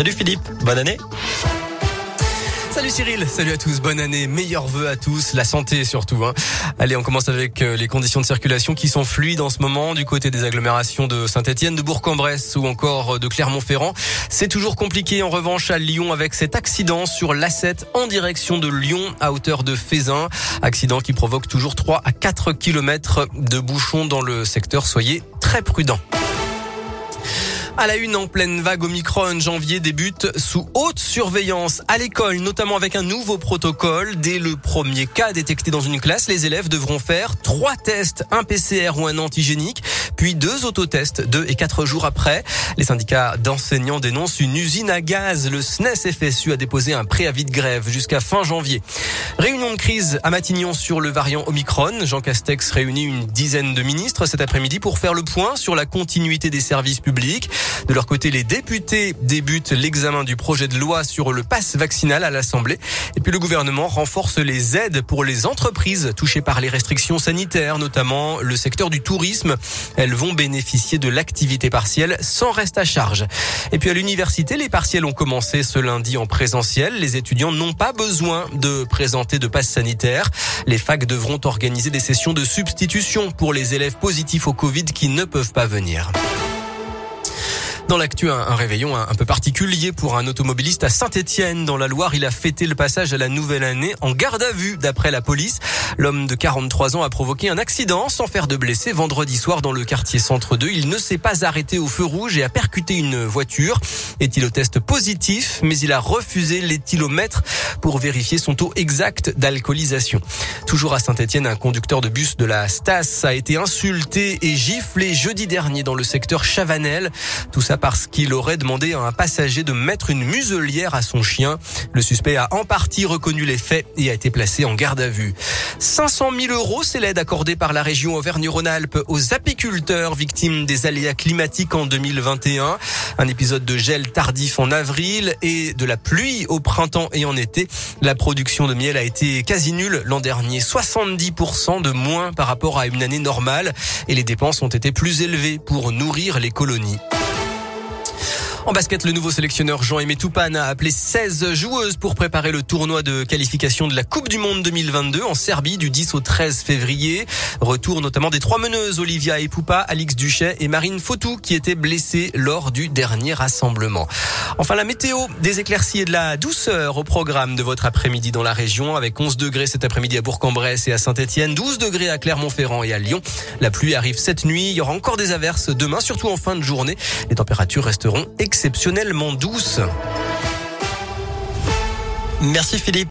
Salut Philippe, bonne année. Salut Cyril, salut à tous, bonne année, meilleurs vœux à tous, la santé surtout. Hein. Allez, on commence avec euh, les conditions de circulation qui sont fluides en ce moment du côté des agglomérations de Saint-Etienne, de Bourg-en-Bresse ou encore euh, de Clermont-Ferrand. C'est toujours compliqué en revanche à Lyon avec cet accident sur l'A7 en direction de Lyon à hauteur de Fézin. Accident qui provoque toujours 3 à 4 kilomètres de bouchons dans le secteur. Soyez très prudents. À la une en pleine vague Omicron, janvier débute sous haute surveillance à l'école, notamment avec un nouveau protocole. Dès le premier cas détecté dans une classe, les élèves devront faire trois tests, un PCR ou un antigénique, puis deux autotests deux et quatre jours après. Les syndicats d'enseignants dénoncent une usine à gaz. Le SNES FSU a déposé un préavis de grève jusqu'à fin janvier. Réunion de crise à Matignon sur le variant Omicron. Jean Castex réunit une dizaine de ministres cet après-midi pour faire le point sur la continuité des services publics. De leur côté, les députés débutent l'examen du projet de loi sur le pass vaccinal à l'Assemblée. Et puis le gouvernement renforce les aides pour les entreprises touchées par les restrictions sanitaires, notamment le secteur du tourisme. Elles vont bénéficier de l'activité partielle sans reste à charge. Et puis à l'université, les partiels ont commencé ce lundi en présentiel. Les étudiants n'ont pas besoin de présenter de passe sanitaire. Les facs devront organiser des sessions de substitution pour les élèves positifs au Covid qui ne peuvent pas venir. Dans l'actu, un, réveillon un, peu particulier pour un automobiliste à Saint-Étienne dans la Loire. Il a fêté le passage à la nouvelle année en garde à vue, d'après la police. L'homme de 43 ans a provoqué un accident sans faire de blessés vendredi soir dans le quartier Centre 2. Il ne s'est pas arrêté au feu rouge et a percuté une voiture. Est-il positif, mais il a refusé l'éthylomètre pour vérifier son taux exact d'alcoolisation. Toujours à Saint-Etienne, un conducteur de bus de la Stas a été insulté et giflé jeudi dernier dans le secteur Chavanel. Tout ça parce qu'il aurait demandé à un passager de mettre une muselière à son chien. Le suspect a en partie reconnu les faits et a été placé en garde à vue. 500 000 euros, c'est l'aide accordée par la région Auvergne-Rhône-Alpes aux apiculteurs victimes des aléas climatiques en 2021. Un épisode de gel tardif en avril et de la pluie au printemps et en été. La production de miel a été quasi nulle l'an dernier, 70% de moins par rapport à une année normale et les dépenses ont été plus élevées pour nourrir les colonies. En basket, le nouveau sélectionneur Jean-Aimé Toupane a appelé 16 joueuses pour préparer le tournoi de qualification de la Coupe du Monde 2022 en Serbie du 10 au 13 février. Retour notamment des trois meneuses Olivia Epoupa, Alix Duchet et Marine Fautou qui étaient blessées lors du dernier rassemblement. Enfin, la météo, des éclaircies et de la douceur au programme de votre après-midi dans la région avec 11 degrés cet après-midi à Bourg-en-Bresse et à Saint-Etienne, 12 degrés à Clermont-Ferrand et à Lyon. La pluie arrive cette nuit. Il y aura encore des averses demain, surtout en fin de journée. Les températures resteront exceptionnellement douces. Merci Philippe.